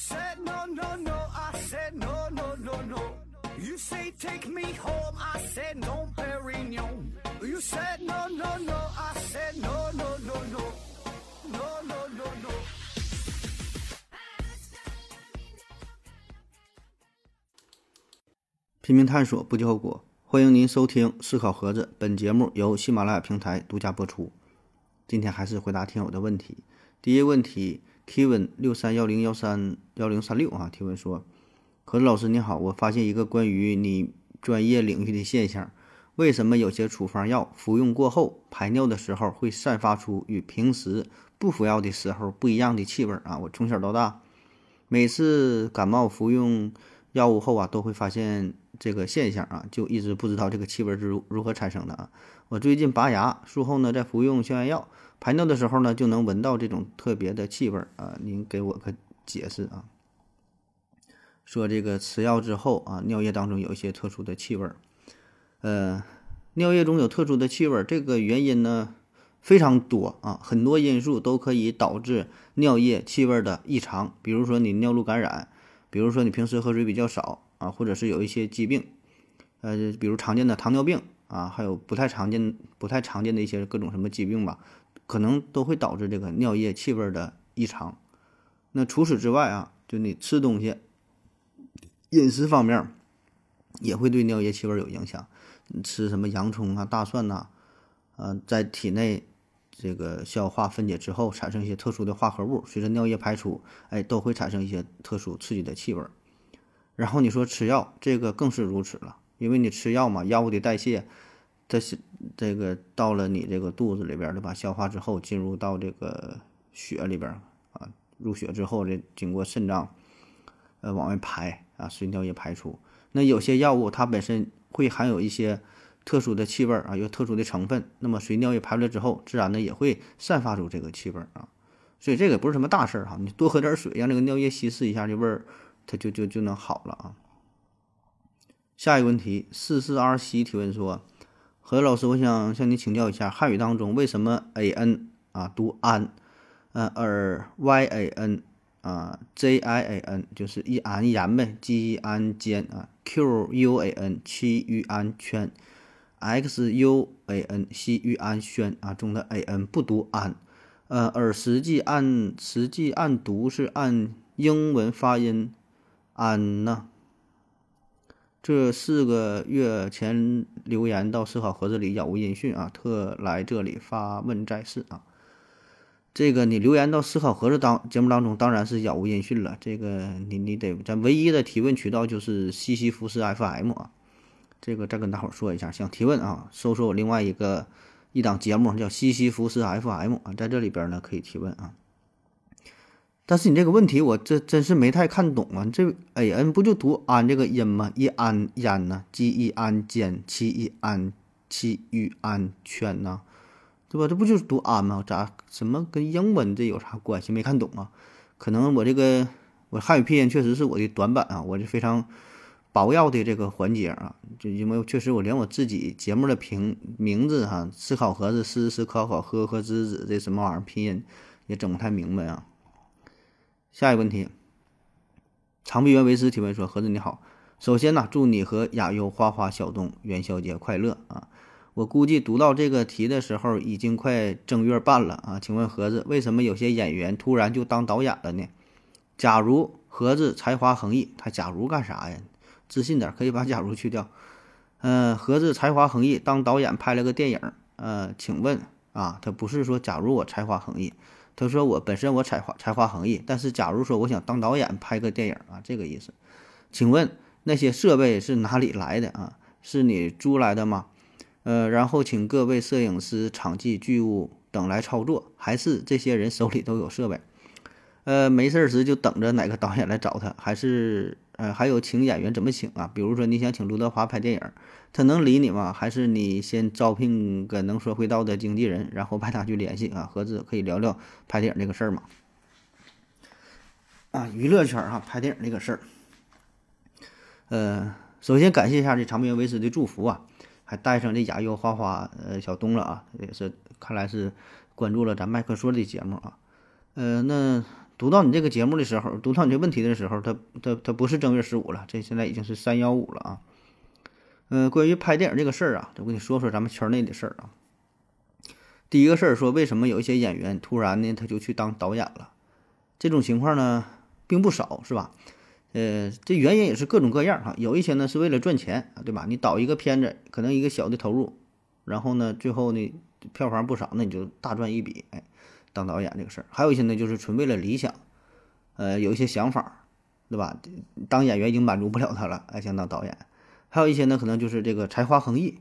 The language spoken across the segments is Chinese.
said no, no, no. I said no, no, no, no. You say take me home. I said no, Perignon. You said no, no, no. I said no, no, no, no. No, no, no, no. 拼命探索，不计后果。欢迎您收听《思考盒子》，本节目由喜马拉雅平台独家播出。今天还是回答听友的问题。第一个问题提问六三幺零幺三幺零三六啊，提问说：何老师你好，我发现一个关于你专业领域的现象，为什么有些处方药服用过后排尿的时候会散发出与平时不服药的时候不一样的气味啊？我从小到大，每次感冒服用药物后啊，都会发现这个现象啊，就一直不知道这个气味是如如何产生的啊。我最近拔牙术后呢，在服用消炎药，排尿的时候呢，就能闻到这种特别的气味啊。您给我个解释啊。说这个吃药之后啊，尿液当中有一些特殊的气味儿，呃，尿液中有特殊的气味儿，这个原因呢非常多啊，很多因素都可以导致尿液气味儿的异常，比如说你尿路感染。比如说你平时喝水比较少啊，或者是有一些疾病，呃，比如常见的糖尿病啊，还有不太常见、不太常见的一些各种什么疾病吧，可能都会导致这个尿液气味的异常。那除此之外啊，就你吃东西、饮食方面也会对尿液气味有影响。你吃什么洋葱啊、大蒜呐，呃，在体内。这个消化分解之后产生一些特殊的化合物，随着尿液排出，哎，都会产生一些特殊刺激的气味。然后你说吃药，这个更是如此了，因为你吃药嘛，药物的代谢，它是这个到了你这个肚子里边，对吧？消化之后进入到这个血里边啊，入血之后这经过肾脏，呃，往外排啊，随尿液排出。那有些药物它本身会含有一些。特殊的气味啊，有特殊的成分，那么随尿液排出来之后，自然呢也会散发出这个气味啊，所以这个不是什么大事儿哈，你多喝点水，让这个尿液稀释一下，这味儿它就就就能好了啊。下一个问题，四四二七提问说，何老师，我想向你请教一下，汉语当中为什么 A N 啊读安，呃而 Y A N 啊 J I A N 就是一安盐呗，G 安间啊，Q U A N 七玉安圈。x u a n 西域安轩啊中的 a n 不读安，呃，而实际按实际按读是按英文发音安呢。这四个月前留言到思考盒子里杳无音讯啊，特来这里发问在世啊。这个你留言到思考盒子当节目当中，当然是杳无音讯了。这个你你得咱唯一的提问渠道就是西西弗斯 FM 啊。这个再跟大伙儿说一下，想提问啊，搜索我另外一个一档节目叫西西弗斯 FM 啊，在这里边呢可以提问啊。但是你这个问题我这真是没太看懂啊，这 a n 不就读安这个音吗？一安烟呢，g 一安间，七一安七与安圈呢，对吧？这不就是读安吗？咋什么跟英文这有啥关系？没看懂啊？可能我这个我汉语拼音确实是我的短板啊，我是非常。薄要的这个环节啊，就因为确实我连我自己节目的评名字哈，思考盒子思思考考呵呵滋滋这什么玩意儿拼音也整不太明白啊。下一个问题，长臂猿维斯提问说：盒子你好，首先呢，祝你和雅优花花小东元宵节快乐啊！我估计读到这个题的时候已经快正月半了啊，请问盒子为什么有些演员突然就当导演了呢？假如盒子才华横溢，他假如干啥呀？自信点，可以把“假如”去掉。嗯，盒子才华横溢，当导演拍了个电影。呃，请问啊，他不是说假如我才华横溢，他说我本身我才华才华横溢，但是假如说我想当导演拍个电影啊，这个意思。请问那些设备是哪里来的啊？是你租来的吗？呃，然后请各位摄影师、场记、剧务等来操作，还是这些人手里都有设备？呃，没事儿时就等着哪个导演来找他，还是？呃，还有请演员怎么请啊？比如说你想请刘德华拍电影，他能理你吗？还是你先招聘个能说会道的经纪人，然后派他去联系啊？合资可以聊聊拍电影这个事儿吗？啊，娱乐圈哈，拍电影这个事儿。呃，首先感谢一下这长命维斯的祝福啊，还带上这雅优花花呃小东了啊，也是看来是关注了咱麦克说的节目啊。呃，那读到你这个节目的时候，读到你这问题的时候，他他他不是正月十五了，这现在已经是三幺五了啊。嗯，关于拍电影这个事儿啊，我跟你说说咱们圈内的事儿啊。第一个事儿说，为什么有一些演员突然呢他就去当导演了？这种情况呢并不少，是吧？呃，这原因也是各种各样哈。有一些呢是为了赚钱对吧？你导一个片子，可能一个小的投入，然后呢最后呢票房不少，那你就大赚一笔，哎，当导演这个事儿。还有一些呢就是纯为了理想，呃，有一些想法，对吧？当演员已经满足不了他了，哎，想当导演。还有一些呢可能就是这个才华横溢。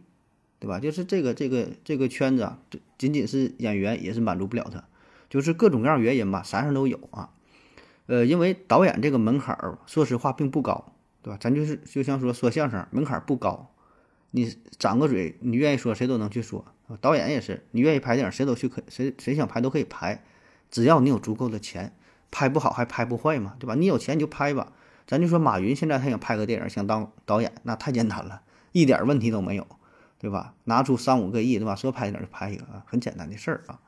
对吧？就是这个这个这个圈子啊，这仅仅是演员也是满足不了他，就是各种各样原因吧，啥样都有啊。呃，因为导演这个门槛儿，说实话并不高，对吧？咱就是就像说说相声，门槛不高，你张个嘴，你愿意说谁都能去说。导演也是，你愿意拍电影，谁都去可谁谁想拍都可以拍，只要你有足够的钱，拍不好还拍不坏嘛，对吧？你有钱你就拍吧。咱就说马云现在他想拍个电影，想当导演，那太简单了，一点问题都没有。对吧？拿出三五个亿，对吧？说拍一点就拍一个啊，很简单的事儿啊。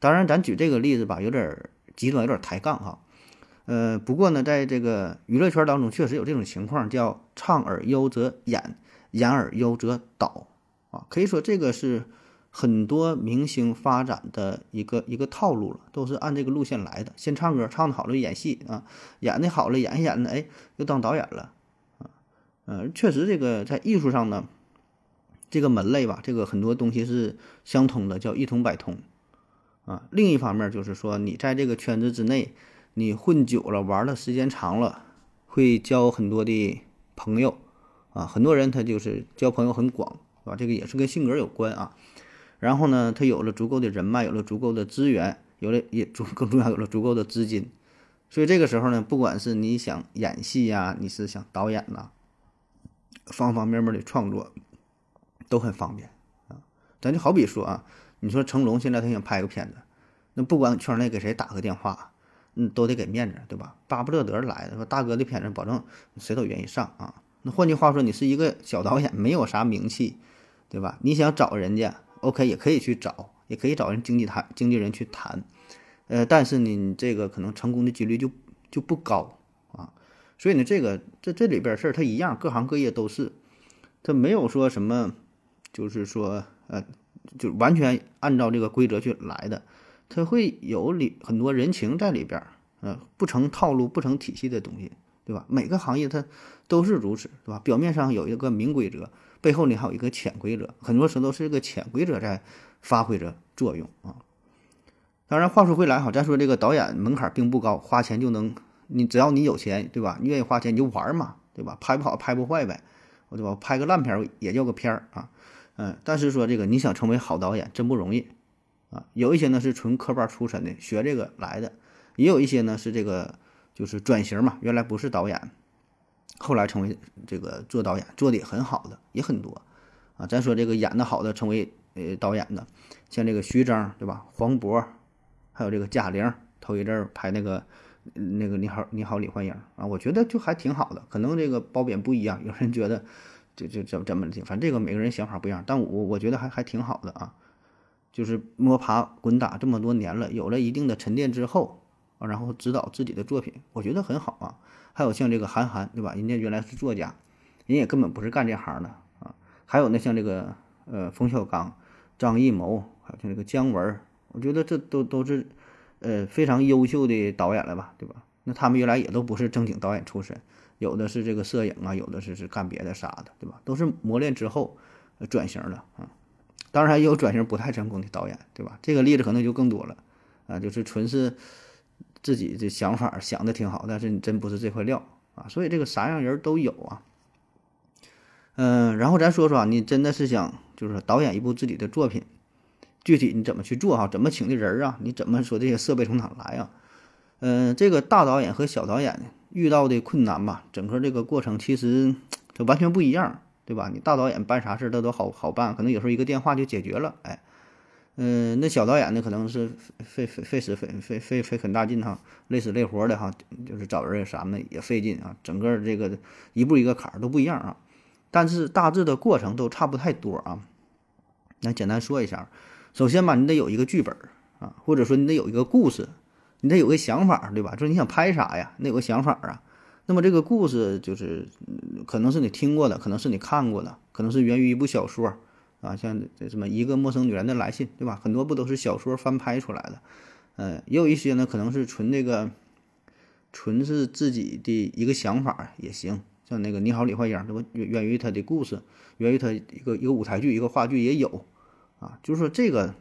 当然，咱举这个例子吧，有点极端，有点抬杠哈。呃，不过呢，在这个娱乐圈当中，确实有这种情况，叫唱而优则演，演而优则导啊。可以说，这个是很多明星发展的一个一个套路了，都是按这个路线来的。先唱歌，唱的好了演戏啊，演的好了演一演呢，哎，又当导演了啊。呃，确实，这个在艺术上呢。这个门类吧，这个很多东西是相通的，叫一通百通，啊。另一方面就是说，你在这个圈子之内，你混久了，玩的时间长了，会交很多的朋友，啊，很多人他就是交朋友很广，是吧？这个也是跟性格有关啊。然后呢，他有了足够的人脉，有了足够的资源，有了也足更重要，有了足够的资金，所以这个时候呢，不管是你想演戏呀，你是想导演呐，方方面面的创作。都很方便啊，咱就好比说啊，你说成龙现在他想拍个片子，那不管圈内给谁打个电话，嗯，都得给面子，对吧？巴不得得来的说大哥的片子，保证谁都愿意上啊。那换句话说，你是一个小导演，没有啥名气，对吧？你想找人家，OK，也可以去找，也可以找人经纪谈经纪人去谈，呃，但是你这个可能成功的几率就就不高啊。所以呢，这个这这里边事儿它一样，各行各业都是，它没有说什么。就是说，呃，就完全按照这个规则去来的，它会有里很多人情在里边儿，呃，不成套路、不成体系的东西，对吧？每个行业它都是如此，对吧？表面上有一个明规则，背后呢还有一个潜规则，很多时候都是这个潜规则在发挥着作用啊。当然，话说回来哈，咱说这个导演门槛并不高，花钱就能，你只要你有钱，对吧？你愿意花钱你就玩嘛，对吧？拍不好拍不坏呗，对吧？拍个烂片也叫个片儿啊。嗯，但是说这个你想成为好导演真不容易，啊，有一些呢是纯科班出身的，学这个来的，也有一些呢是这个就是转型嘛，原来不是导演，后来成为这个做导演做的也很好的也很多，啊，咱说这个演的好的成为呃导演的，像这个徐峥对吧，黄渤，还有这个贾玲，头一阵儿拍那个那个你好你好李焕英啊，我觉得就还挺好的，可能这个褒贬不一样，有人觉得。就就怎怎么的，反正这个每个人想法不一样，但我我觉得还还挺好的啊，就是摸爬滚打这么多年了，有了一定的沉淀之后啊，然后指导自己的作品，我觉得很好啊。还有像这个韩寒，对吧？人家原来是作家，人也根本不是干这行的啊。还有呢，像这个呃冯小刚、张艺谋，还有像这个姜文，我觉得这都都是呃非常优秀的导演了吧，对吧？那他们原来也都不是正经导演出身。有的是这个摄影啊，有的是是干别的啥的，对吧？都是磨练之后转型的啊。当然也有转型不太成功的导演，对吧？这个例子可能就更多了啊，就是纯是自己的想法想的挺好，但是你真不是这块料啊。所以这个啥样人都有啊。嗯，然后咱说说啊，你真的是想就是导演一部自己的作品，具体你怎么去做哈？怎么请的人啊？你怎么说这些设备从哪来啊？嗯，这个大导演和小导演？遇到的困难吧，整个这个过程其实就完全不一样，对吧？你大导演办啥事他都好好办，可能有时候一个电话就解决了，哎，嗯，那小导演呢，可能是费费费时费费费费很大劲哈，累死累活的哈，就是找人啥的也费劲啊，整个这个一步一个坎儿都不一样啊，但是大致的过程都差不太多啊。那简单说一下，首先吧，你得有一个剧本啊，或者说你得有一个故事。你得有个想法，对吧？就是你想拍啥呀？你有个想法啊。那么这个故事就是可能是你听过的，可能是你看过的，可能是源于一部小说啊，像这什么一个陌生女人的来信，对吧？很多不都是小说翻拍出来的？呃，也有一些呢，可能是纯这个，纯是自己的一个想法也行。像那个你好，李焕英，这不源于他的故事，源于他一个一个舞台剧、一个话剧也有啊。就是说这个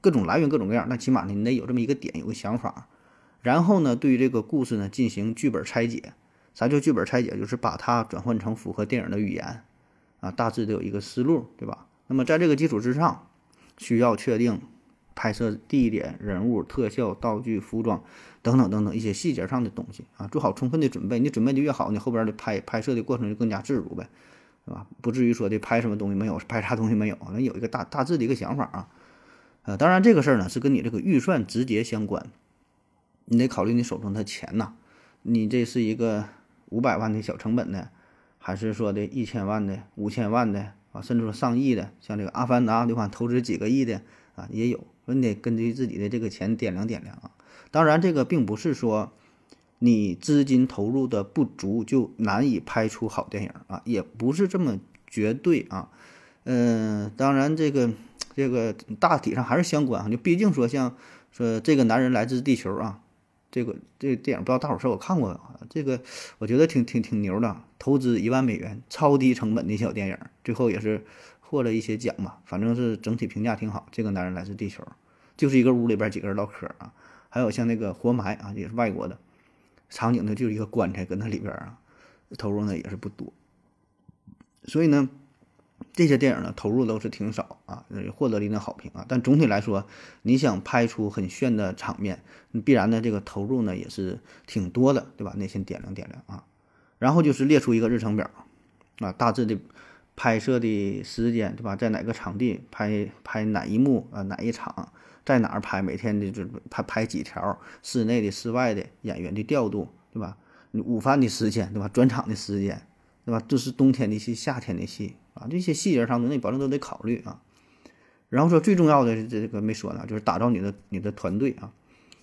各种来源各种各样，那起码呢你得有这么一个点，有个想法，然后呢对于这个故事呢进行剧本拆解。啥叫剧本拆解？就是把它转换成符合电影的语言，啊，大致得有一个思路，对吧？那么在这个基础之上，需要确定拍摄地点、人物、特效、道具、服装等等等等一些细节上的东西啊，做好充分的准备。你准备的越好，你后边的拍拍摄的过程就更加自如呗，是吧？不至于说的拍什么东西没有，拍啥东西没有，那有一个大大致的一个想法啊。呃，当然这个事儿呢是跟你这个预算直接相关，你得考虑你手中的钱呐，你这是一个。五百万的小成本的，还是说的一千万的、五千万的啊，甚至说上亿的，像这个《阿凡达》对吧？投资几个亿的啊，也有。说你得根据自己的这个钱掂量掂量啊。当然，这个并不是说你资金投入的不足就难以拍出好电影啊，也不是这么绝对啊。嗯，当然这个这个大体上还是相关啊。就毕竟说像说这个男人来自地球啊。这个这个电影不知道大伙儿是否看过啊？这个我觉得挺挺挺牛的，投资一万美元，超低成本的小电影，最后也是获了一些奖嘛。反正是整体评价挺好。这个男人来自地球，就是一个屋里边几个人唠嗑啊。还有像那个活埋啊，也是外国的，场景呢就是一个棺材搁那里边啊，投入呢也是不多。所以呢。这些电影呢，投入都是挺少啊，获得了一定好评啊。但总体来说，你想拍出很炫的场面，你必然的这个投入呢也是挺多的，对吧？那先点亮点亮啊。然后就是列出一个日程表啊，大致的拍摄的时间，对吧？在哪个场地拍拍哪一幕啊？哪一场在哪儿拍？每天的就拍拍几条，室内的、室外的演员的调度，对吧？午饭的时间，对吧？转场的时间，对吧？这是冬天的戏，夏天的戏。啊，这些细节上的那保证都得考虑啊。然后说最重要的这个没说呢，就是打造你的你的团队啊。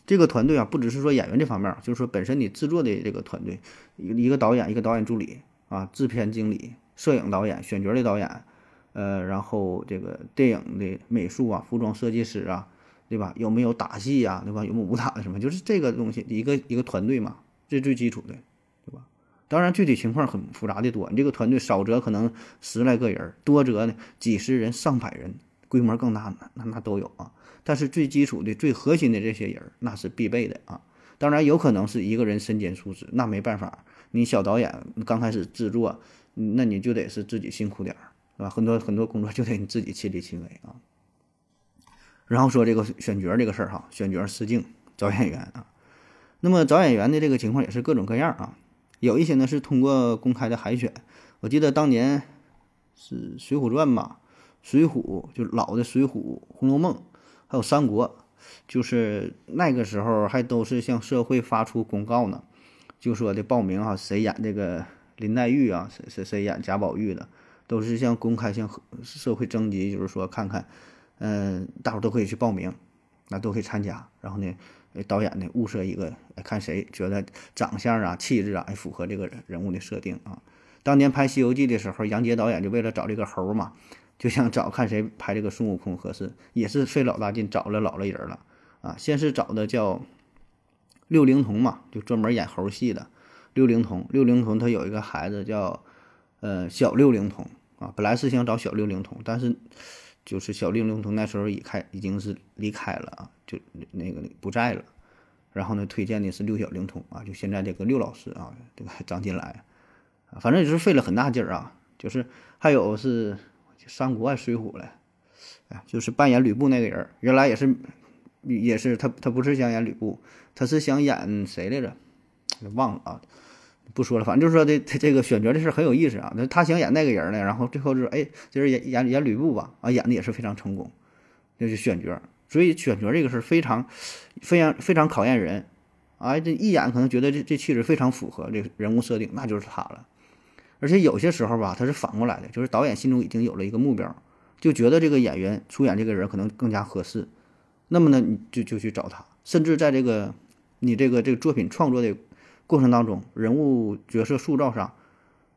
这个团队啊，不只是说演员这方面，就是说本身你制作的这个团队，一一个导演，一个导演助理啊，制片经理、摄影导演、选角的导演，呃，然后这个电影的美术啊、服装设计师啊，对吧？有没有打戏呀，对吧？有没有武打的什么？就是这个东西，一个一个团队嘛，这最基础的。当然，具体情况很复杂的多。你这个团队少则可能十来个人，多则呢几十人、上百人，规模更大那那都有啊。但是最基础的、最核心的这些人，那是必备的啊。当然，有可能是一个人身兼数职，那没办法。你小导演刚开始制作，那你就得是自己辛苦点儿，是吧？很多很多工作就得你自己亲力亲为啊。然后说这个选角这个事儿哈，选角试镜找演员啊。那么找演员的这个情况也是各种各样啊。有一些呢是通过公开的海选，我记得当年是《水浒传》吧，《水浒》就老的《水浒》《红楼梦》，还有《三国》，就是那个时候还都是向社会发出公告呢，就说的报名啊，谁演这个林黛玉啊，谁谁谁演贾宝玉的，都是向公开向社会征集，就是说看看，嗯，大伙都可以去报名，那都可以参加，然后呢。导演呢，物色一个，看谁觉得长相啊、气质啊，符合这个人物的设定啊。当年拍《西游记》的时候，杨洁导演就为了找这个猴嘛，就想找看谁拍这个孙悟空合适，也是费老大劲找了老了人了啊。先是找的叫六龄童嘛，就专门演猴戏的六龄童。六龄童他有一个孩子叫呃小六龄童啊，本来是想找小六龄童，但是。就是小令灵童那时候已开已经是离开了啊，就那个不在了。然后呢，推荐的是六小龄童啊，就现在这个六老师啊，这个张金来啊，反正也是费了很大劲儿啊。就是还有是三国还水浒嘞，哎，就是扮演吕布那个人，原来也是也是他他不是想演吕布，他是想演谁来着？忘了啊。不说了，反正就是说的他这个选角的事很有意思啊。那他想演那个人呢，然后最后就是哎，就是演演演吕布吧，啊，演的也是非常成功，就是选角。所以选角这个事儿非常非常非常考验人，啊，这一眼可能觉得这这气质非常符合这人物设定，那就是他了。而且有些时候吧，他是反过来的，就是导演心中已经有了一个目标，就觉得这个演员出演这个人可能更加合适，那么呢，你就就去找他，甚至在这个你这个这个作品创作的过程当中，人物角色塑造上，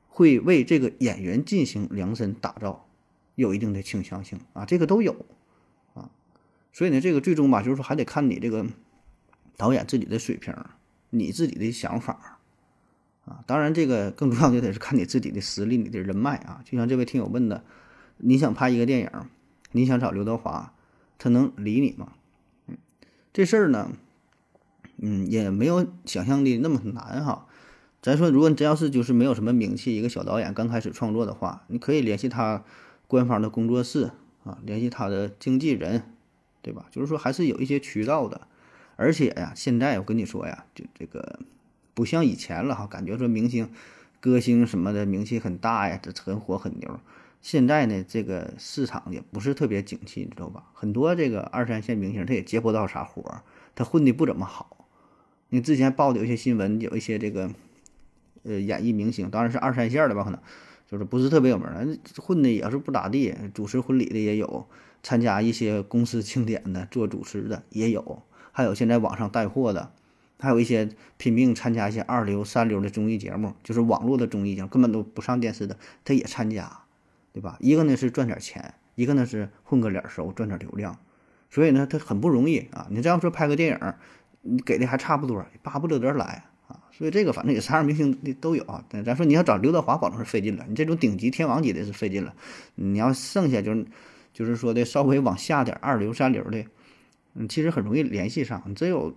会为这个演员进行量身打造，有一定的倾向性啊，这个都有啊。所以呢，这个最终吧，就是说还得看你这个导演自己的水平，你自己的想法啊。当然，这个更重要的得是看你自己的实力，你的人脉啊。就像这位听友问的，你想拍一个电影，你想找刘德华，他能理你吗？嗯，这事儿呢。嗯，也没有想象的那么难哈。咱说，如果你真要是就是没有什么名气，一个小导演刚开始创作的话，你可以联系他官方的工作室啊，联系他的经纪人，对吧？就是说还是有一些渠道的。而且呀，现在我跟你说呀，就这个不像以前了哈，感觉说明星、歌星什么的名气很大呀，这很火很牛。现在呢，这个市场也不是特别景气，你知道吧？很多这个二三线明星他也接不到啥活儿，他混的不怎么好。你之前报的有些新闻，有一些这个，呃，演艺明星，当然是二三线的吧，可能就是不是特别有名，混的也是不咋地，主持婚礼的也有，参加一些公司庆典的做主持的也有，还有现在网上带货的，还有一些拼命参加一些二流、三流的综艺节目，就是网络的综艺节目，根本都不上电视的，他也参加，对吧？一个呢是赚点钱，一个呢是混个脸熟，赚点流量，所以呢，他很不容易啊。你这样说拍个电影。你给的还差不多，巴不得得来啊！所以这个反正也啥样明星的都有啊。但咱说你要找刘德华，保证是费劲了。你这种顶级天王级的是费劲了。你要剩下就是就是说的稍微往下点二流三流的，嗯，其实很容易联系上。你只有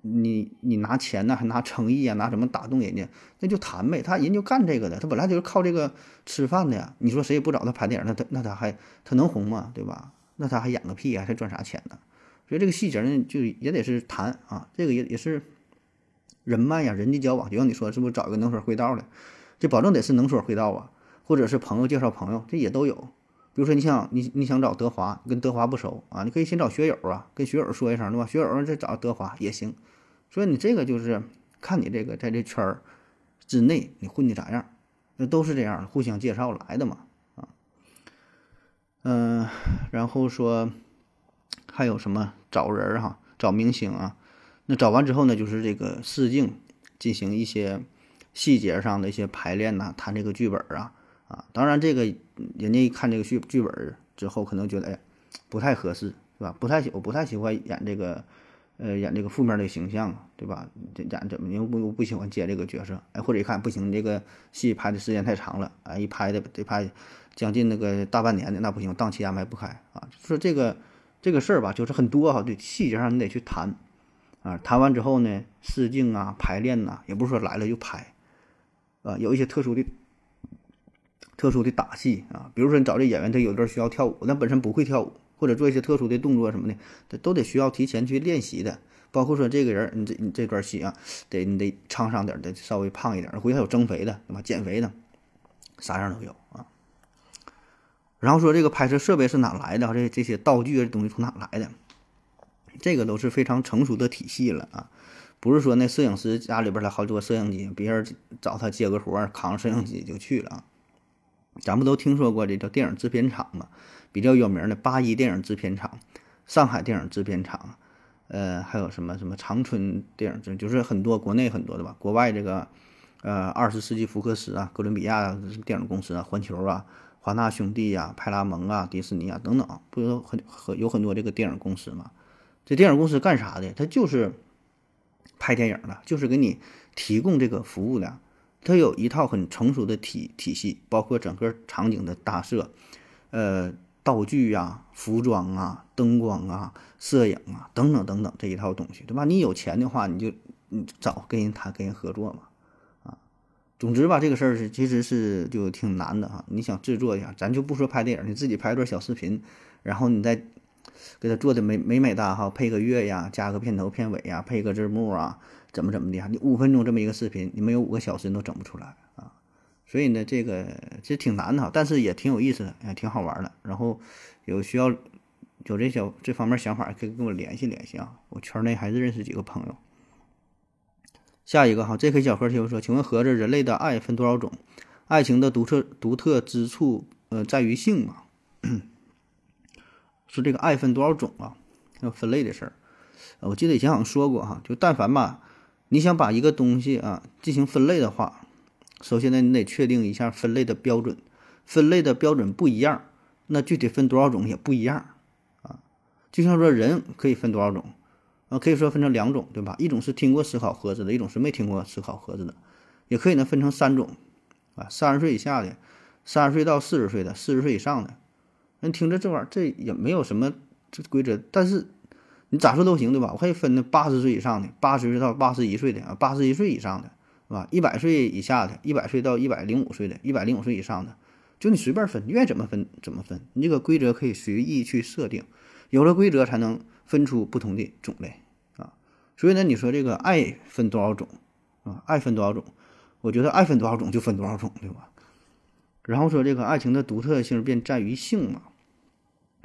你你拿钱呢，还拿诚意啊，拿什么打动人家，那就谈呗。他人就干这个的，他本来就是靠这个吃饭的呀。你说谁也不找他拍电影，那他那他还他能红吗？对吧？那他还演个屁啊？他赚啥钱呢？所以这个细节呢，就也得是谈啊，这个也也是人脉呀，人际交往。就像你说，是不是找一个能说会道的？这保证得是能说会道啊，或者是朋友介绍朋友，这也都有。比如说，你想你你想找德华，跟德华不熟啊，你可以先找学友啊，跟学友说一声，对吧？学友再找德华也行。所以你这个就是看你这个在这圈儿之内你混的咋样，那都是这样，互相介绍来的嘛啊。嗯，然后说。还有什么找人儿哈，找明星啊？那找完之后呢，就是这个试镜，进行一些细节上的一些排练呐，谈这个剧本啊啊。当然，这个人家一看这个剧剧本之后，可能觉得哎，不太合适，是吧？不太喜，我不太喜欢演这个，呃，演这个负面的形象，对吧？演怎么又不不喜欢接这个角色？哎，或者一看不行，这个戏拍的时间太长了，啊，一拍的得拍将近那个大半年的，那不行，档期安排不开啊。说这个。这个事儿吧，就是很多哈，对细节上你得去谈，啊，谈完之后呢，试镜啊、排练呐，也不是说来了就拍，啊，有一些特殊的、特殊的打戏啊，比如说你找这演员，他有段需要跳舞，那本身不会跳舞，或者做一些特殊的动作什么的，这都得需要提前去练习的。包括说这个人，你这你这段戏啊，得你得唱上点，得稍微胖一点，回头有增肥的，对吧？减肥的，啥样都有啊。然后说这个拍摄设备是哪来的？这这些道具这东西从哪来的？这个都是非常成熟的体系了啊，不是说那摄影师家里边来好几个摄影机，别人找他接个活儿，扛摄影机就去了啊。咱不都听说过这叫电影制片厂嘛？比较有名的八一电影制片厂、上海电影制片厂，呃，还有什么什么长春电影制，就是很多国内很多的吧，国外这个呃二十世纪福克斯啊、哥伦比亚电影公司啊、环球啊。华纳兄弟呀、派拉蒙啊、迪士尼啊等等，不有很很有很多这个电影公司嘛？这电影公司干啥的？它就是拍电影的，就是给你提供这个服务的。它有一套很成熟的体体系，包括整个场景的搭设、呃道具呀、服装啊、灯光啊、摄影啊等等等等这一套东西，对吧？你有钱的话，你就你找跟人谈，跟人合作嘛。总之吧，这个事儿是其实是就挺难的哈。你想制作一下，咱就不说拍电影，你自己拍一段小视频，然后你再给他做的美美美哒哈，配个乐呀，加个片头片尾呀，配个字幕啊，怎么怎么的你五分钟这么一个视频，你没有五个小时你都整不出来啊。所以呢，这个其实挺难的哈，但是也挺有意思的，也挺好玩的。然后有需要有这小这方面想法，可以跟我联系联系啊。我圈内还是认识几个朋友。下一个哈，J.K. 小何提问说：“请问盒子，人类的爱分多少种？爱情的独特独特之处，呃，在于性吗？说这个爱分多少种啊？要分类的事儿。我记得以前好像说过哈，就但凡吧，你想把一个东西啊进行分类的话，首先呢你得确定一下分类的标准，分类的标准不一样，那具体分多少种也不一样啊。就像说人可以分多少种啊，可以说分成两种，对吧？一种是听过思考盒子的，一种是没听过思考盒子的，也可以呢分成三种啊，三十岁以下的，三十岁到四十岁的，四十岁以上的。那听着这玩意儿这也没有什么这规则，但是。你咋说都行，对吧？我可以分的八十岁以上的，八十岁到八十一岁的啊，八十一岁以上的，是吧？一百岁以下的，一百岁到一百零五岁的，一百零五岁以上的，就你随便分，你愿意怎么分怎么分。你这个规则可以随意去设定，有了规则才能分出不同的种类啊。所以呢，你说这个爱分多少种啊？爱分多少种？我觉得爱分多少种就分多少种，对吧？然后说这个爱情的独特性便在于性嘛，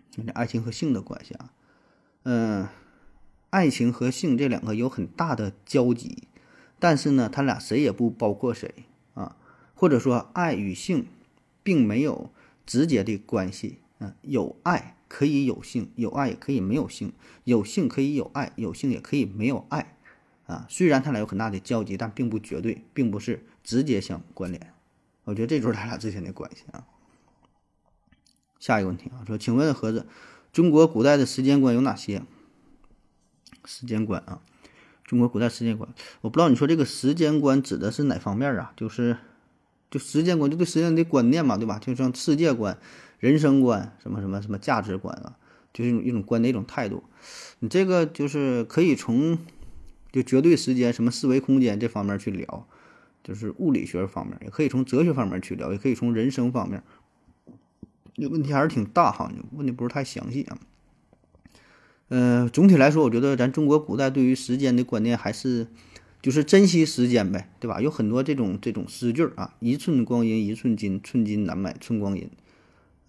这爱情和性的关系啊。嗯，爱情和性这两个有很大的交集，但是呢，他俩谁也不包括谁啊，或者说爱与性并没有直接的关系啊。有爱可以有性，有爱也可以没有性，有性可以有爱，有性也可以没有爱啊。虽然他俩有很大的交集，但并不绝对，并不是直接相关联。我觉得这就是他俩之间的关系啊。下一个问题啊，说，请问盒子。中国古代的时间观有哪些？时间观啊，中国古代时间观，我不知道你说这个时间观指的是哪方面啊？就是，就时间观，就对时间的观念嘛，对吧？就像世界观、人生观，什么什么什么价值观啊，就是一种一种观的一种态度。你这个就是可以从就绝对时间、什么四维空间这方面去聊，就是物理学方面，也可以从哲学方面去聊，也可以从人生方面。这问题还是挺大哈，问的不是太详细啊。嗯，总体来说，我觉得咱中国古代对于时间的观念还是就是珍惜时间呗，对吧？有很多这种这种诗句啊，“一寸光阴一寸金，寸金难买寸光阴。”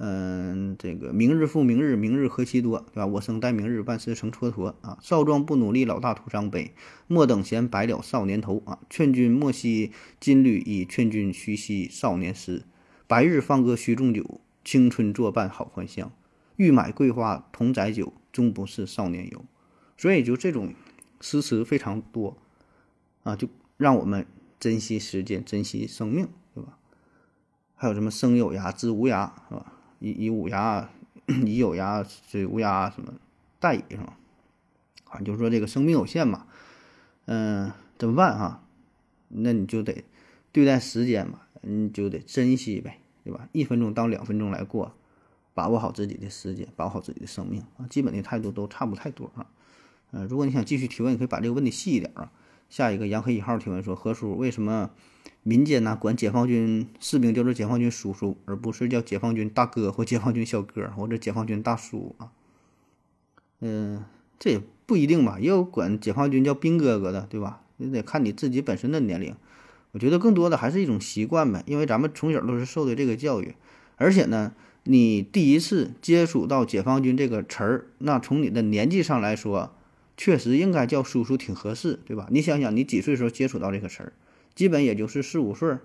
嗯，这个“明日复明日，明日何其多”，对吧？“我生待明日，万事成蹉跎。”啊，“少壮不努力，老大徒伤悲。莫等闲，白了少年头。”啊，“劝君莫惜金缕衣，劝君须惜少年时。白日放歌须纵酒。”青春作伴好还乡，欲买桂花同载酒，终不是少年游。所以就这种诗词非常多啊，就让我们珍惜时间，珍惜生命，对吧？还有什么生有涯，知无涯，是吧？以以无涯，以有涯，这无涯什么待矣，是吧？啊，就是说这个生命有限嘛，嗯，怎么办哈？那你就得对待时间嘛，你就得珍惜呗。对吧？一分钟当两分钟来过，把握好自己的时间，把握好自己的生命啊！基本的态度都差不太多啊。嗯，如果你想继续提问，你可以把这个问题细一点啊。下一个杨黑一号提问说：何叔，为什么民间呢管解放军士兵叫做解放军叔叔，而不是叫解放军大哥或解放军小哥或者解放军大叔啊？嗯，这也不一定吧，也有管解放军叫兵哥哥的，对吧？你得看你自己本身的年龄。我觉得更多的还是一种习惯呗，因为咱们从小都是受的这个教育，而且呢，你第一次接触到解放军这个词儿，那从你的年纪上来说，确实应该叫叔叔挺合适，对吧？你想想，你几岁时候接触到这个词儿，基本也就是四五岁，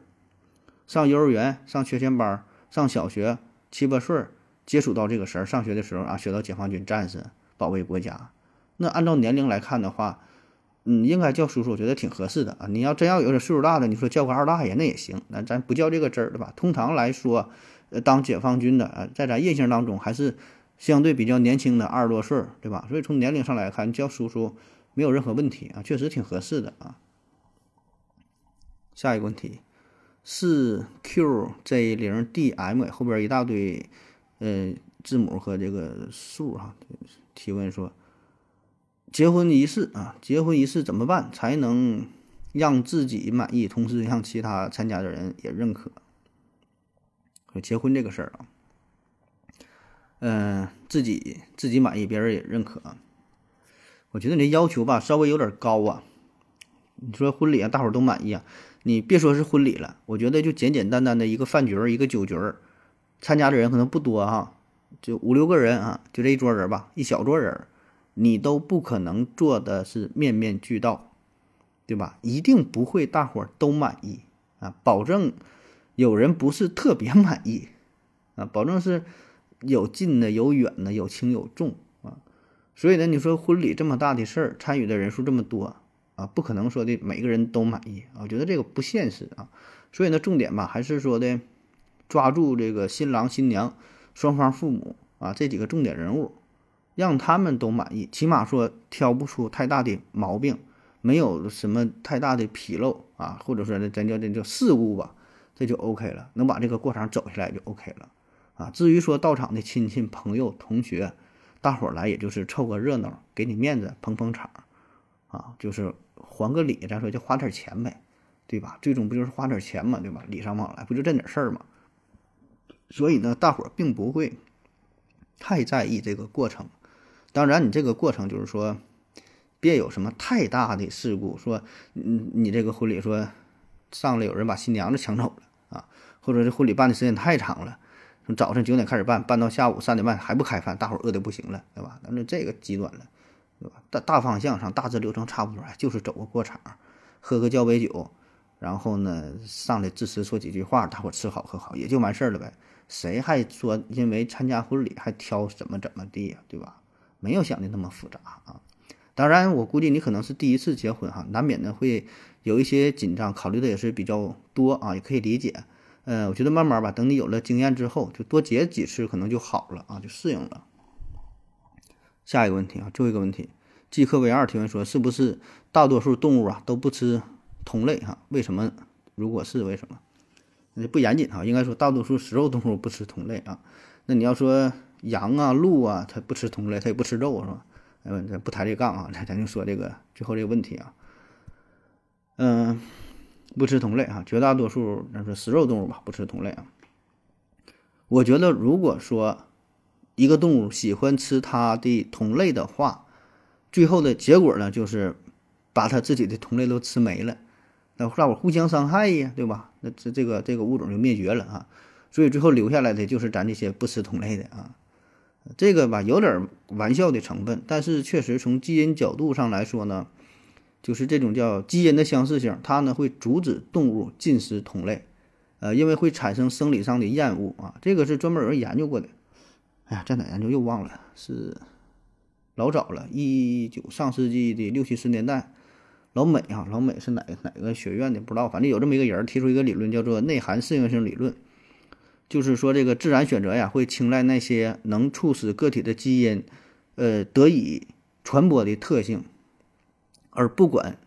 上幼儿园、上学前班、上小学七八岁接触到这个词儿，上学的时候啊，学到解放军战士保卫国家，那按照年龄来看的话。嗯，应该叫叔叔，我觉得挺合适的啊。你要真要有点岁数大的，你说叫个二大爷那也行。那咱不叫这个字儿，对吧？通常来说，呃，当解放军的啊，在咱印象当中还是相对比较年轻的，二十多岁，对吧？所以从年龄上来看，叫叔叔没有任何问题啊，确实挺合适的啊。下一个问题是 QJ 零 DM 后边一大堆呃字母和这个数哈，提问说。结婚仪式啊，结婚仪式怎么办才能让自己满意，同时让其他参加的人也认可？结婚这个事儿啊，嗯，自己自己满意，别人也认可。我觉得你这要求吧，稍微有点高啊。你说婚礼啊，大伙儿都满意啊，你别说是婚礼了，我觉得就简简单单的一个饭局儿，一个酒局儿，参加的人可能不多哈，就五六个人啊，就这一桌人吧，一小桌人。你都不可能做的是面面俱到，对吧？一定不会大伙儿都满意啊，保证有人不是特别满意啊，保证是有近的有远的有轻有重啊，所以呢，你说婚礼这么大的事儿，参与的人数这么多啊，不可能说的每个人都满意啊，我觉得这个不现实啊。所以呢，重点吧，还是说的抓住这个新郎新娘双方父母啊这几个重点人物，让他们都满意，起码说挑不出太大的毛病，没有什么太大的纰漏啊，或者说呢，咱叫这叫事故吧，这就 OK 了，能把这个过程走下来就 OK 了啊。至于说到场的亲戚朋友同学。大伙儿来也就是凑个热闹，给你面子，捧捧场，啊，就是还个礼，咱说就花点钱呗，对吧？最终不就是花点钱嘛，对吧？礼尚往来，不就这点事儿嘛？所以呢，大伙儿并不会太在意这个过程。当然，你这个过程就是说，别有什么太大的事故，说，你你这个婚礼说上来有人把新娘子抢走了啊，或者这婚礼办的时间太长了。从早晨九点开始办，办到下午三点半还不开饭，大伙儿饿得不行了，对吧？咱这这个极端了，对吧？大大方向上大致流程差不多，就是走个过场，喝个交杯酒，然后呢上来致辞说几句话，大伙吃好喝好也就完事儿了呗。谁还说因为参加婚礼还挑怎么怎么地呀，对吧？没有想的那么复杂啊。当然，我估计你可能是第一次结婚哈，难免呢会有一些紧张，考虑的也是比较多啊，也可以理解。呃，我觉得慢慢吧，等你有了经验之后，就多结几次，可能就好了啊，就适应了。下一个问题啊，最后一个问题，G 克 V 二提问说，是不是大多数动物啊都不吃同类哈？为什么？如果是为什么？那不严谨哈，应该说大多数食肉动物不吃同类啊。那你要说羊啊、鹿啊，它不吃同类，它也不吃肉是吧？嗯，咱不抬这杠啊，咱咱就说这个最后这个问题啊，嗯。不吃同类啊，绝大多数那是食肉动物吧，不吃同类啊。我觉得，如果说一个动物喜欢吃它的同类的话，最后的结果呢，就是把它自己的同类都吃没了，那大伙互相伤害呀，对吧？那这这个这个物种就灭绝了啊。所以最后留下来的就是咱这些不吃同类的啊。这个吧，有点玩笑的成分，但是确实从基因角度上来说呢。就是这种叫基因的相似性，它呢会阻止动物进食同类，呃，因为会产生生理上的厌恶啊。这个是专门有人研究过的。哎呀，在哪研究又忘了，是老早了，一九上世纪的六七十年代，老美啊，老美是哪哪个学院的不知道，反正有这么一个人提出一个理论，叫做内涵适应性理论，就是说这个自然选择呀会青睐那些能促使个体的基因，呃，得以传播的特性。而不管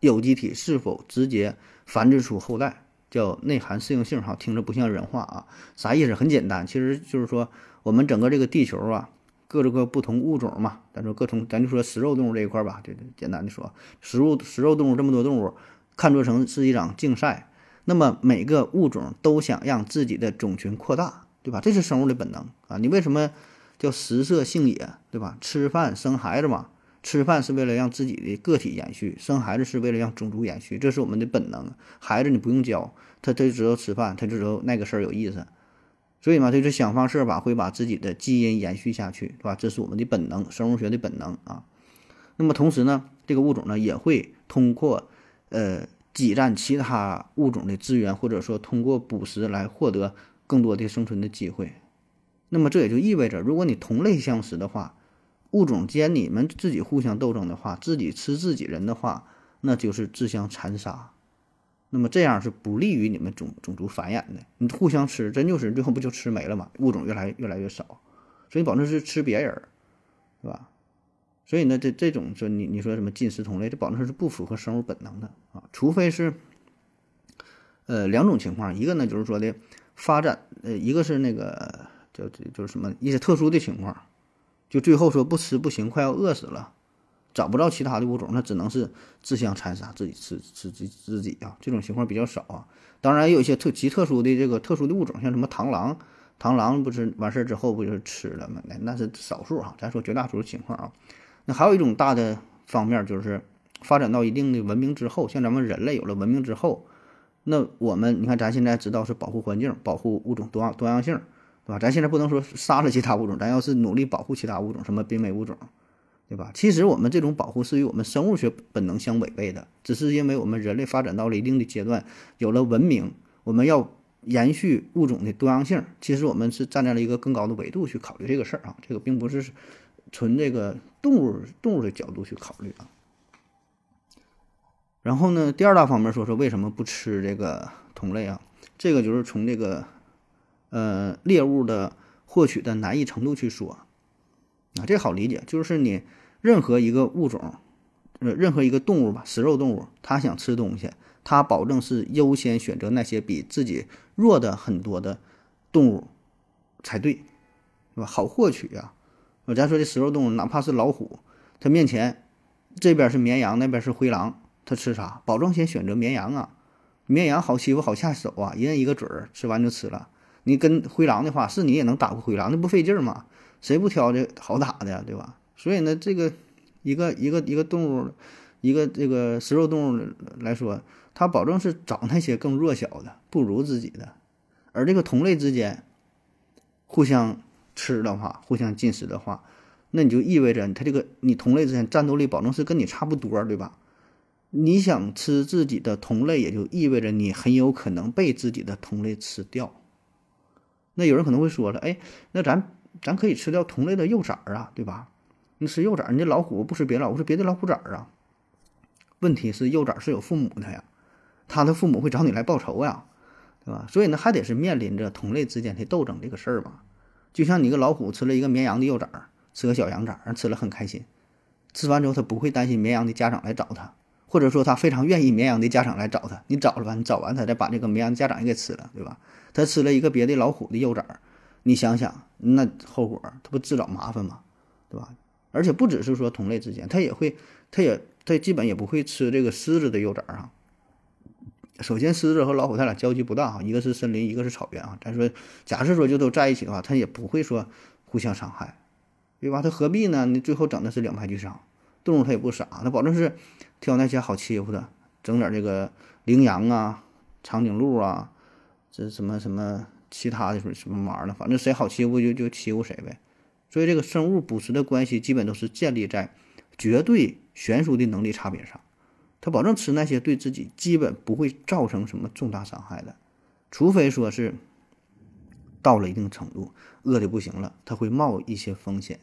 有机体是否直接繁殖出后代，叫内涵适应性哈，听着不像人话啊，啥意思？很简单，其实就是说我们整个这个地球啊，各种各不同物种嘛，咱说各种，咱就说食肉动物这一块吧，就简单的说，食物食肉动物这么多动物，看作成是一场竞赛，那么每个物种都想让自己的种群扩大，对吧？这是生物的本能啊，你为什么叫食色性也，对吧？吃饭生孩子嘛。吃饭是为了让自己的个体延续，生孩子是为了让种族延续，这是我们的本能。孩子你不用教，他他就知道吃饭，他就知道那个事儿有意思。所以嘛，他就想方设法会把自己的基因延续下去，对吧？这是我们的本能，生物学的本能啊。那么同时呢，这个物种呢也会通过呃挤占其他物种的资源，或者说通过捕食来获得更多的生存的机会。那么这也就意味着，如果你同类相食的话，物种间你们自己互相斗争的话，自己吃自己人的话，那就是自相残杀。那么这样是不利于你们种种族繁衍的。你互相吃，真就是最后不就吃没了吗？物种越来越来越少，所以保证是吃别人，是吧？所以呢，这这种说你你说什么近食同类，这保证是不符合生物本能的啊。除非是，呃，两种情况，一个呢就是说的发展，呃，一个是那个叫就是什么一些特殊的情况。就最后说不吃不行，快要饿死了，找不着其他的物种，那只能是自相残杀，自己吃吃自自己啊。这种情况比较少啊。当然有一些特极特殊的这个特殊的物种，像什么螳螂，螳螂不是完事儿之后不就是吃了吗？那那是少数啊。咱说绝大多数情况啊。那还有一种大的方面就是发展到一定的文明之后，像咱们人类有了文明之后，那我们你看咱现在知道是保护环境，保护物种多样多样性。对吧？咱现在不能说杀了其他物种，咱要是努力保护其他物种，什么濒危物种，对吧？其实我们这种保护是与我们生物学本能相违背的，只是因为我们人类发展到了一定的阶段，有了文明，我们要延续物种的多样性。其实我们是站在了一个更高的维度去考虑这个事儿啊，这个并不是纯这个动物动物的角度去考虑啊。然后呢，第二大方面说说为什么不吃这个同类啊？这个就是从这个呃猎物的获取的难易程度去说啊，这好理解，就是你任何一个物种，呃，任何一个动物吧，食肉动物，它想吃东西，它保证是优先选择那些比自己弱的很多的动物才对，是吧？好获取啊。咱说这食肉动物，哪怕是老虎，它面前这边是绵羊，那边是灰狼。它吃啥？保证先选择绵羊啊，绵羊好欺负，好下手啊，一人一个嘴儿，吃完就吃了。你跟灰狼的话，是你也能打过灰狼，那不费劲吗？谁不挑这好打的呀，对吧？所以呢，这个一个一个一个动物，一个这个食肉动物来说，它保证是找那些更弱小的、不如自己的。而这个同类之间互相吃的话，互相进食的话，那你就意味着它这个你同类之间战斗力保证是跟你差不多，对吧？你想吃自己的同类，也就意味着你很有可能被自己的同类吃掉。那有人可能会说了，哎，那咱咱可以吃掉同类的幼崽儿啊，对吧？你吃幼崽儿，你这老虎不吃别的老虎，是别的老虎崽儿啊。问题是幼崽儿是有父母的呀，他的父母会找你来报仇呀，对吧？所以呢，还得是面临着同类之间的斗争这个事儿吧。就像你个老虎吃了一个绵羊的幼崽儿，吃个小羊崽儿，吃了很开心，吃完之后他不会担心绵羊的家长来找他。或者说他非常愿意绵羊的家长来找他，你找了吧，你找完他再把这个绵羊家长也给吃了，对吧？他吃了一个别的老虎的幼崽儿，你想想那后果，他不自找麻烦吗？对吧？而且不只是说同类之间，他也会，他也他基本也不会吃这个狮子的幼崽儿啊。首先，狮子和老虎它俩交集不大哈，一个是森林，一个是草原啊。咱说，假设说就都在一起的话，它也不会说互相伤害，对吧？它何必呢？你最后整的是两败俱伤。动物它也不傻，它保证是。挑那些好欺负的，整点这个羚羊啊、长颈鹿啊，这什么什么其他的什么玩意儿的，反正谁好欺负就就欺负谁呗。所以这个生物捕食的关系基本都是建立在绝对悬殊的能力差别上。它保证吃那些对自己基本不会造成什么重大伤害的，除非说是到了一定程度饿的不行了，它会冒一些风险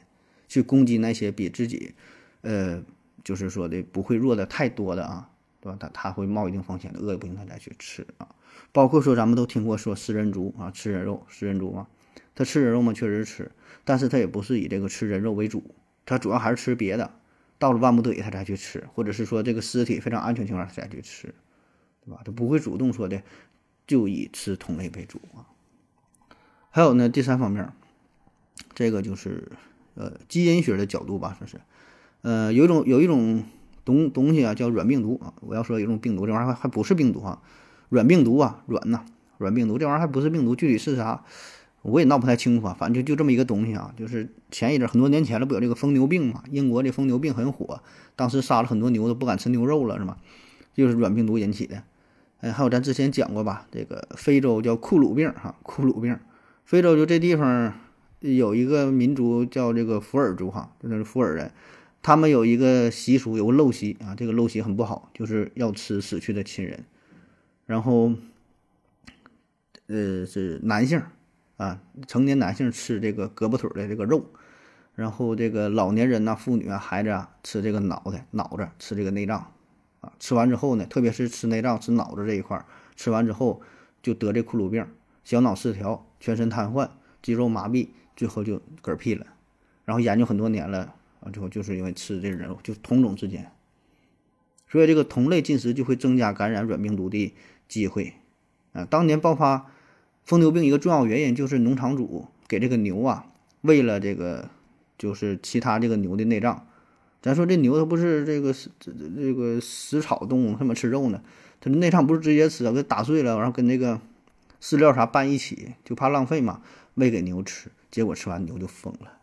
去攻击那些比自己呃。就是说的不会弱的太多的啊，对吧？他他会冒一定风险的，饿的不行他再去吃啊。包括说咱们都听过说食人族啊，吃人肉，食人族嘛，他吃人肉嘛，确实吃，但是他也不是以这个吃人肉为主，他主要还是吃别的。到了万不得已他才去吃，或者是说这个尸体非常安全情况下才去吃，对吧？他不会主动说的就以吃同类为主啊。还有呢，第三方面，这个就是呃基因学的角度吧，说是。呃，有一种有一种东东西啊，叫软病毒啊。我要说有一种病毒，这玩意儿还还不是病毒啊，软病毒啊，软呐，软病毒这玩意儿还不是病毒，具体是啥，我也闹不太清楚啊。反正就就这么一个东西啊，就是前一阵很多年前了，不有这个疯牛病嘛？英国这疯牛病很火，当时杀了很多牛，都不敢吃牛肉了，是吗？就是软病毒引起的。哎，还有咱之前讲过吧，这个非洲叫库鲁病哈，库鲁病，非洲就这地方有一个民族叫这个福尔族哈，就是福尔人。他们有一个习俗，有个陋习啊，这个陋习很不好，就是要吃死去的亲人。然后，呃，是男性啊，成年男性吃这个胳膊腿的这个肉，然后这个老年人呐、妇女啊、孩子啊吃这个脑袋、脑子，吃这个内脏啊。吃完之后呢，特别是吃内脏、吃脑子这一块，吃完之后就得这库鲁病，小脑失调，全身瘫痪，肌肉麻痹，最后就嗝屁了。然后研究很多年了。啊，最后就是因为吃这人肉，就同种之间，所以这个同类进食就会增加感染软病毒的机会。啊，当年爆发疯牛病一个重要原因就是农场主给这个牛啊喂了这个就是其他这个牛的内脏。咱说这牛它不是这个食这这个食草动物，它怎么吃肉呢？它的内脏不是直接吃啊，给打碎了，然后跟那个饲料啥拌一起，就怕浪费嘛，喂给牛吃，结果吃完牛就疯了。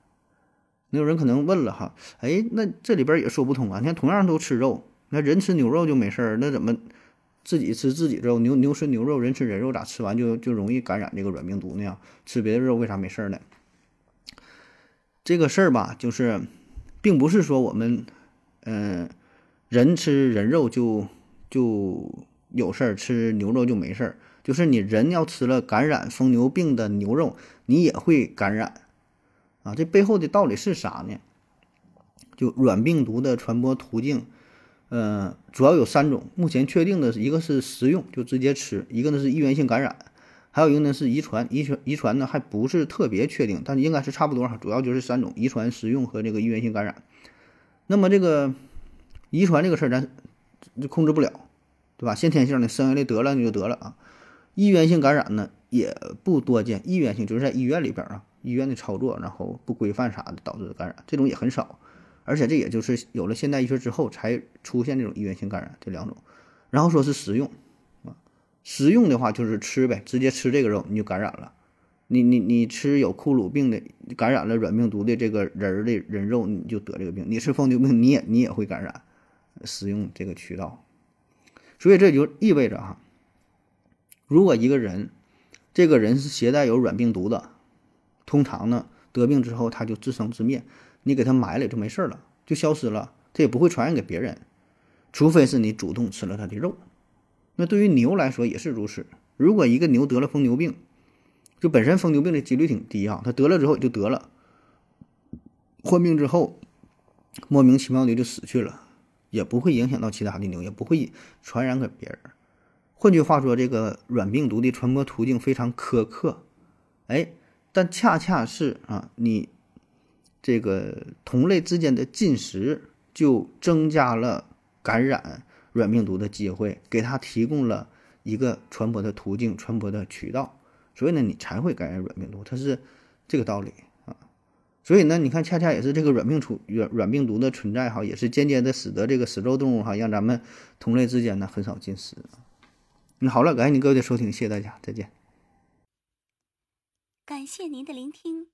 那有人可能问了哈，哎，那这里边也说不通啊。你看，同样都吃肉，那人吃牛肉就没事儿，那怎么自己吃自己肉？牛牛吃牛肉，人吃人肉，咋吃完就就容易感染这个软病毒呢？吃别的肉为啥没事儿呢？这个事儿吧，就是并不是说我们，嗯，人吃人肉就就有事儿，吃牛肉就没事儿。就是你人要吃了感染疯牛病的牛肉，你也会感染。啊，这背后的道理是啥呢？就软病毒的传播途径，呃，主要有三种。目前确定的一个是食用，就直接吃；一个呢是易源性感染，还有一个呢是遗传。遗传遗传呢还不是特别确定，但应该是差不多哈。主要就是三种：遗传、食用和这个易源性感染。那么这个遗传这个事儿，咱控制不了，对吧？先天性的，生下来得了你就得了啊。易源性感染呢也不多见，易源性就是在医院里边啊，医院的操作，然后不规范啥的导致的感染，这种也很少。而且这也就是有了现代医学之后才出现这种医源性感染这两种，然后说是食用，啊，食用的话就是吃呗，直接吃这个肉你就感染了，你你你吃有库鲁病的感染了软病毒的这个人的人肉你就得这个病，你吃疯牛病你也你也会感染，使用这个渠道，所以这就意味着哈，如果一个人这个人是携带有软病毒的，通常呢得病之后他就自生自灭。你给它埋了就没事了，就消失了，它也不会传染给别人，除非是你主动吃了它的肉。那对于牛来说也是如此。如果一个牛得了疯牛病，就本身疯牛病的几率挺低啊，它得了之后就得了，患病之后莫名其妙的就死去了，也不会影响到其他的牛，也不会传染给别人。换句话说，这个软病毒的传播途径非常苛刻，哎，但恰恰是啊，你。这个同类之间的进食就增加了感染软病毒的机会，给它提供了一个传播的途径、传播的渠道，所以呢，你才会感染软病毒，它是这个道理啊。所以呢，你看，恰恰也是这个软病出软软病毒的存在哈，也是间接的使得这个食肉动物哈，让咱们同类之间呢很少进食。那好了，感谢您各位的收听，谢谢大家，再见。感谢您的聆听。